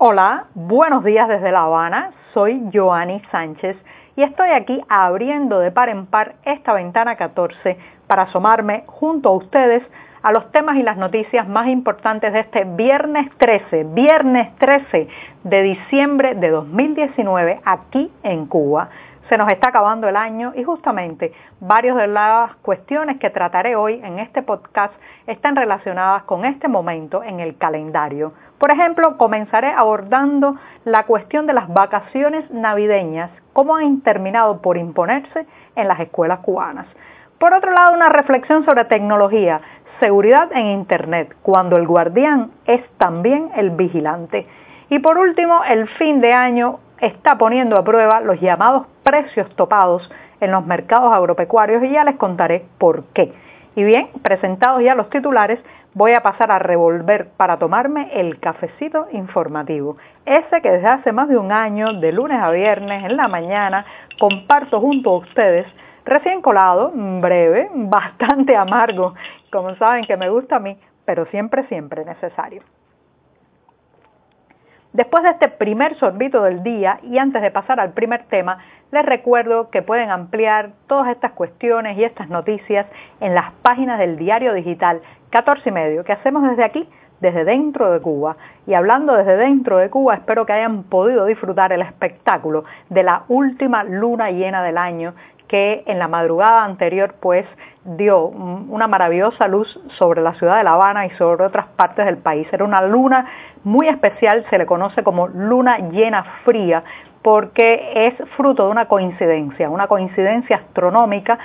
Hola, buenos días desde La Habana. Soy Joanny Sánchez y estoy aquí abriendo de par en par esta ventana 14 para asomarme junto a ustedes a los temas y las noticias más importantes de este viernes 13, viernes 13 de diciembre de 2019 aquí en Cuba. Se nos está acabando el año y justamente varias de las cuestiones que trataré hoy en este podcast están relacionadas con este momento en el calendario. Por ejemplo, comenzaré abordando la cuestión de las vacaciones navideñas, cómo han terminado por imponerse en las escuelas cubanas. Por otro lado, una reflexión sobre tecnología, seguridad en Internet, cuando el guardián es también el vigilante. Y por último, el fin de año está poniendo a prueba los llamados precios topados en los mercados agropecuarios y ya les contaré por qué. Y bien, presentados ya los titulares, voy a pasar a revolver para tomarme el cafecito informativo. Ese que desde hace más de un año, de lunes a viernes, en la mañana, comparto junto a ustedes, recién colado, breve, bastante amargo, como saben que me gusta a mí, pero siempre, siempre necesario. Después de este primer sorbito del día y antes de pasar al primer tema, les recuerdo que pueden ampliar todas estas cuestiones y estas noticias en las páginas del diario digital 14 y medio que hacemos desde aquí, desde dentro de Cuba. Y hablando desde dentro de Cuba, espero que hayan podido disfrutar el espectáculo de la última luna llena del año que en la madrugada anterior pues dio una maravillosa luz sobre la ciudad de La Habana y sobre otras partes del país. Era una luna muy especial, se le conoce como luna llena fría, porque es fruto de una coincidencia, una coincidencia astronómica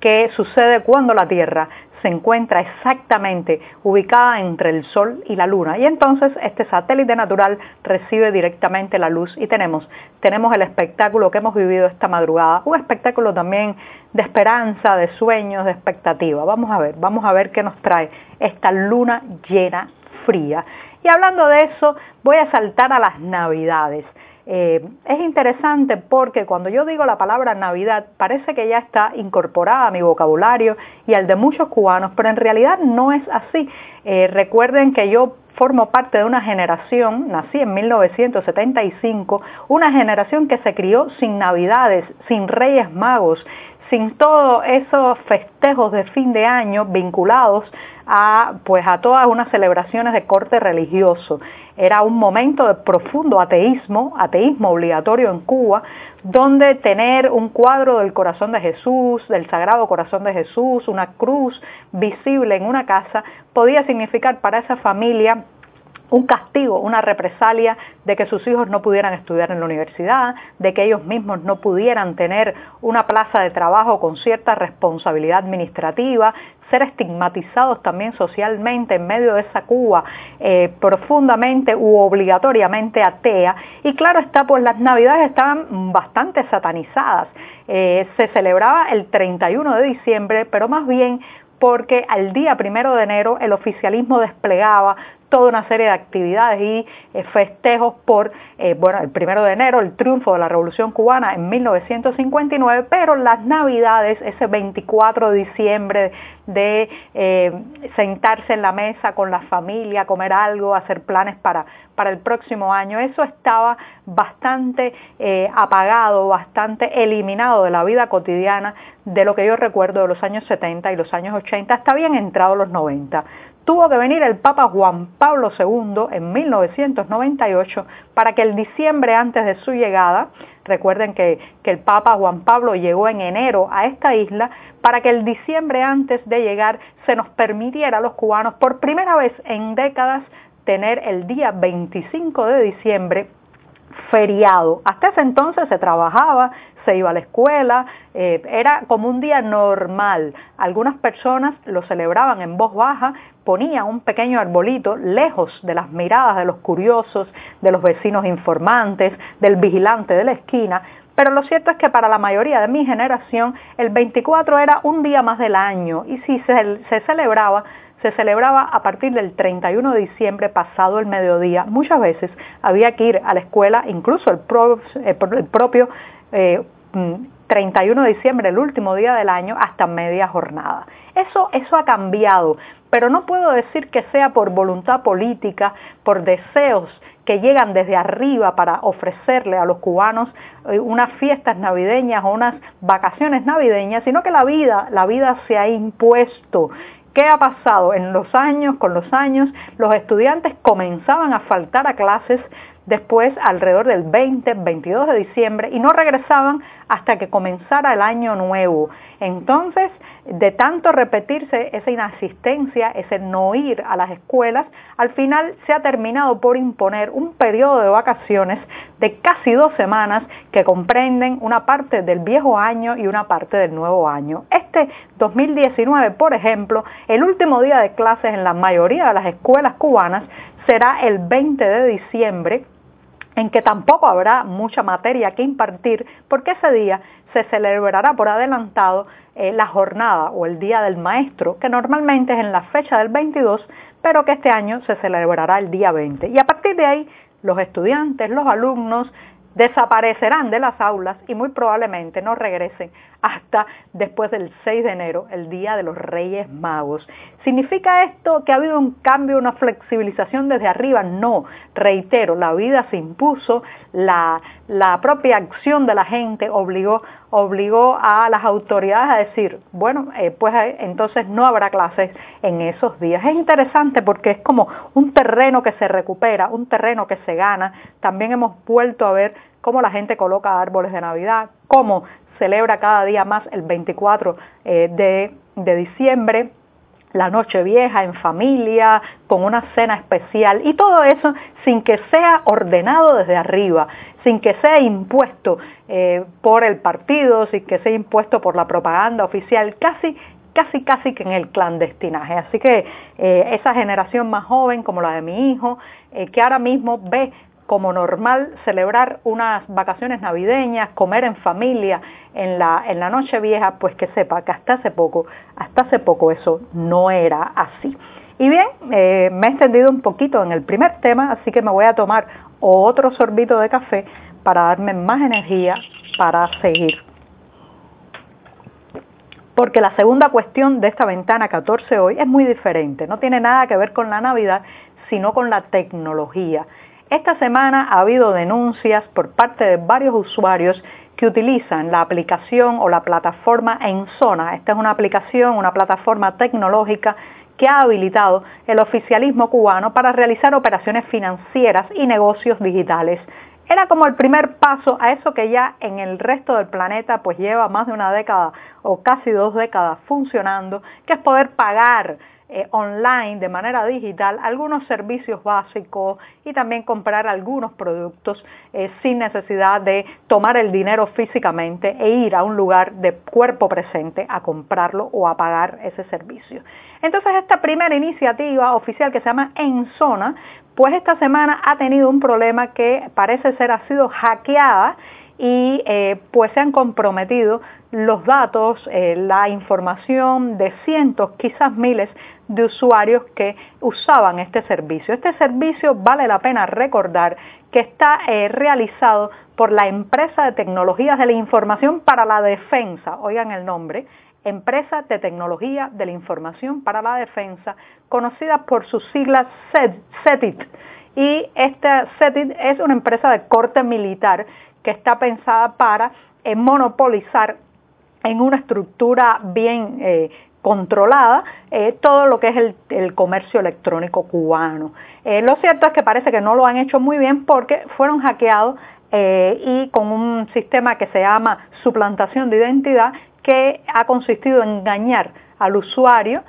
que sucede cuando la Tierra se encuentra exactamente ubicada entre el Sol y la Luna. Y entonces este satélite natural recibe directamente la luz y tenemos, tenemos el espectáculo que hemos vivido esta madrugada, un espectáculo también de esperanza, de sueños, de expectativa. Vamos a ver, vamos a ver qué nos trae esta luna llena fría. Y hablando de eso, voy a saltar a las navidades. Eh, es interesante porque cuando yo digo la palabra Navidad parece que ya está incorporada a mi vocabulario y al de muchos cubanos, pero en realidad no es así. Eh, recuerden que yo formo parte de una generación, nací en 1975, una generación que se crió sin Navidades, sin Reyes Magos, sin todos esos festejos de fin de año vinculados a, pues, a todas unas celebraciones de corte religioso. Era un momento de profundo ateísmo, ateísmo obligatorio en Cuba, donde tener un cuadro del corazón de Jesús, del Sagrado Corazón de Jesús, una cruz visible en una casa, podía significar para esa familia un castigo, una represalia de que sus hijos no pudieran estudiar en la universidad, de que ellos mismos no pudieran tener una plaza de trabajo con cierta responsabilidad administrativa, ser estigmatizados también socialmente en medio de esa Cuba eh, profundamente u obligatoriamente atea. Y claro está, pues las navidades estaban bastante satanizadas. Eh, se celebraba el 31 de diciembre, pero más bien porque al día primero de enero el oficialismo desplegaba toda una serie de actividades y eh, festejos por, eh, bueno, el primero de enero, el triunfo de la Revolución Cubana en 1959, pero las Navidades, ese 24 de diciembre, de eh, sentarse en la mesa con la familia, comer algo, hacer planes para, para el próximo año, eso estaba bastante apagado, bastante eliminado de la vida cotidiana de lo que yo recuerdo de los años 70 y los años 80, hasta bien entrado los 90 tuvo que venir el Papa Juan Pablo II en 1998 para que el diciembre antes de su llegada, recuerden que, que, el Papa Juan Pablo llegó en enero a esta isla, para que el diciembre antes de llegar se nos permitiera a los cubanos por primera vez en décadas tener el día 25 de diciembre feriado. Hasta ese entonces se trabajaba, se iba a la escuela, eh, era como un día normal. Algunas personas lo celebraban en voz baja, ponían un pequeño arbolito lejos de las miradas de los curiosos, de los vecinos informantes, del vigilante de la esquina, pero lo cierto es que para la mayoría de mi generación el 24 era un día más del año y si se, se celebraba se celebraba a partir del 31 de diciembre pasado el mediodía. Muchas veces había que ir a la escuela, incluso el, propio eh, 31 mm, de diciembre, el último día del año, hasta media jornada. Eso, eso ha cambiado, pero no puedo decir que sea por voluntad política, por deseos que llegan desde arriba para ofrecerle a los cubanos eh, unas fiestas navideñas o unas vacaciones navideñas, sino que la vida, la vida se ha impuesto. ¿Qué ha pasado? En los años, con los años, los estudiantes comenzaban a faltar a clases después alrededor del 20, 22 de diciembre y no regresaban hasta que comenzara el año nuevo. Entonces, de tanto repetirse esa inasistencia, ese no ir a las escuelas, al final se ha terminado por imponer un periodo de vacaciones de casi dos semanas que comprenden una parte del viejo año y una parte del nuevo año. Este 2019, por ejemplo, el último día de clases en la mayoría de las escuelas cubanas será el 20 de diciembre en que tampoco habrá mucha materia que impartir, porque ese día se celebrará por adelantado eh, la jornada o el Día del Maestro, que normalmente es en la fecha del 22, pero que este año se celebrará el día 20. Y a partir de ahí, los estudiantes, los alumnos, desaparecerán de las aulas y muy probablemente no regresen hasta después del 6 de enero, el Día de los Reyes Magos. ¿Significa esto que ha habido un cambio, una flexibilización desde arriba? No, reitero, la vida se impuso, la, la propia acción de la gente obligó, obligó a las autoridades a decir, bueno, eh, pues eh, entonces no habrá clases en esos días. Es interesante porque es como un terreno que se recupera, un terreno que se gana. También hemos vuelto a ver cómo la gente coloca árboles de Navidad, cómo celebra cada día más el 24 eh, de, diciembre la noche vieja en familia, con una cena especial y todo eso sin que sea ordenado desde arriba, sin que sea impuesto eh, por el partido, sin que sea impuesto por la propaganda oficial, casi casi casi que en el clandestinaje. Así que eh, esa generación más joven como la de mi hijo, que ahora mismo ve como normal celebrar unas vacaciones navideñas, comer en familia en la, en la noche vieja, pues que sepa que hasta hace poco, hasta hace poco eso no era así. Y bien, eh, me he extendido un poquito en el primer tema, así que me voy a tomar otro sorbito de café para darme más energía para seguir. Porque la segunda cuestión de esta ventana 14 hoy es muy diferente, no tiene nada que ver con la Navidad, sino con la tecnología. Esta semana ha habido denuncias por parte de varios usuarios que utilizan la aplicación o la plataforma en zona. Esta es una aplicación, una plataforma tecnológica que ha habilitado el oficialismo cubano para realizar operaciones financieras y negocios digitales. Era como el primer paso a eso que ya en el resto del planeta pues lleva más de una década o casi dos décadas funcionando, que es poder pagar eh, online de manera digital algunos servicios básicos y también comprar algunos productos eh, sin necesidad de tomar el dinero físicamente e ir a un lugar de cuerpo presente a comprarlo o a pagar ese servicio. Entonces esta primera iniciativa oficial que se llama En Zona, pues esta semana ha tenido un problema que parece ser ha sido hackeada y eh, pues se han comprometido los datos, la información de cientos, quizás miles de usuarios que usaban este servicio. Este servicio vale la pena recordar que está eh, realizado por la empresa de tecnologías de la información para la defensa, oigan el nombre, empresa de tecnología de la información para la defensa, conocida por sus siglas CETIT. Y esta CETIT es una empresa de corte militar que está pensada para eh, monopolizar en una estructura bien eh, controlada eh, todo lo que es el, comercio electrónico cubano. Eh, lo cierto es que parece que no lo han hecho muy bien porque fueron hackeados eh, y con un sistema que se llama suplantación de identidad que ha consistido en engañar al usuario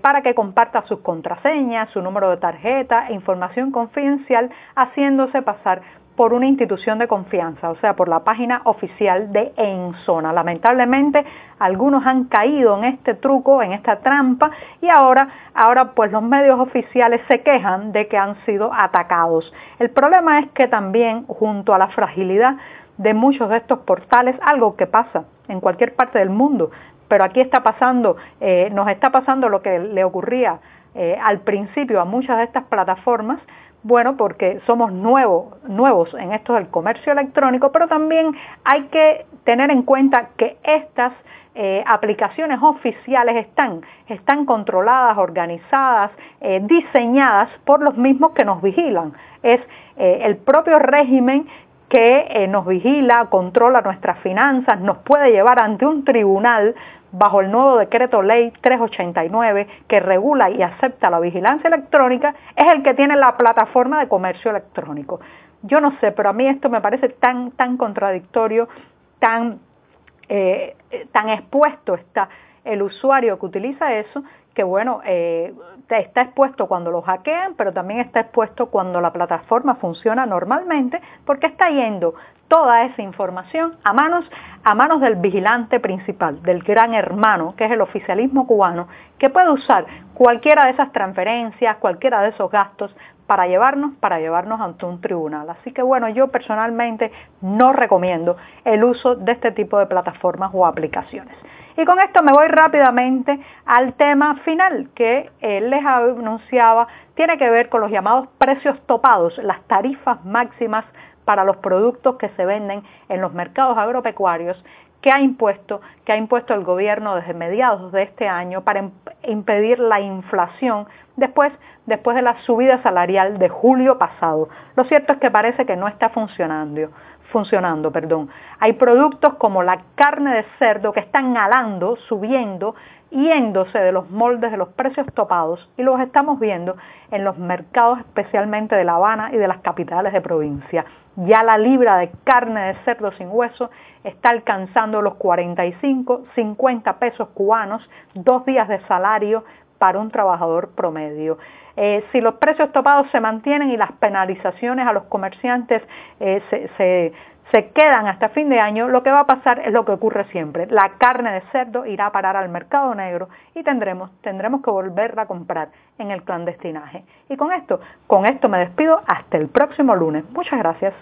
para que comparta sus contraseñas, su número de tarjeta, información confidencial, haciéndose pasar por una institución de confianza, o sea, por la página oficial de Enzona. Lamentablemente, algunos han caído en este truco, en esta trampa, y ahora, ahora pues los medios oficiales se quejan de que han sido atacados. El problema es que también, junto a la fragilidad de muchos de estos portales, algo que pasa en cualquier parte del mundo, pero aquí está pasando, eh, nos está pasando lo que le ocurría eh, al principio a muchas de estas plataformas, Bueno, porque somos nuevos, nuevos en esto del comercio electrónico, pero también hay que tener en cuenta que estas eh, aplicaciones oficiales están, están controladas, organizadas, eh, diseñadas por los mismos que nos vigilan. Es eh, el propio régimen que nos vigila, controla nuestras finanzas, nos puede llevar ante un tribunal bajo el nuevo decreto ley 389 que regula y acepta la vigilancia electrónica, es el que tiene la plataforma de comercio electrónico. Yo no sé, pero a mí esto me parece tan, tan contradictorio, tan eh, tan expuesto está el usuario que utiliza eso, que bueno, eh, está expuesto cuando lo hackean, pero también está expuesto cuando la plataforma funciona normalmente, porque está yendo toda esa información a manos, a manos del vigilante principal, del gran hermano, que es el oficialismo cubano, que puede usar cualquiera de esas transferencias, cualquiera de esos gastos para llevarnos, para llevarnos ante un tribunal. Así que bueno, yo personalmente no recomiendo el uso de este tipo de plataformas o aplicaciones. Y con esto me voy rápidamente al tema final que él les anunciaba, tiene que ver con los llamados precios topados, las tarifas máximas para los productos que se venden en los mercados agropecuarios que ha impuesto, que ha impuesto el gobierno desde mediados de este año para impedir la inflación después, después de la subida salarial de julio pasado. Lo cierto es que parece que no está funcionando funcionando, perdón. Hay productos como la carne de cerdo que están alando, subiendo, yéndose de los moldes de los precios topados y los estamos viendo en los mercados especialmente de La Habana y de las capitales de provincia. Ya la libra de carne de cerdo sin hueso está alcanzando los 45, 50 pesos cubanos, dos días de salario para un trabajador promedio. Eh, si los precios topados se mantienen y las penalizaciones a los comerciantes eh, se, se, quedan hasta fin de año, lo que va a pasar es lo que ocurre siempre. La carne de cerdo irá a parar al mercado negro y tendremos, tendremos que volverla a comprar en el clandestinaje. Y con esto, con esto me despido hasta el próximo lunes. Muchas gracias.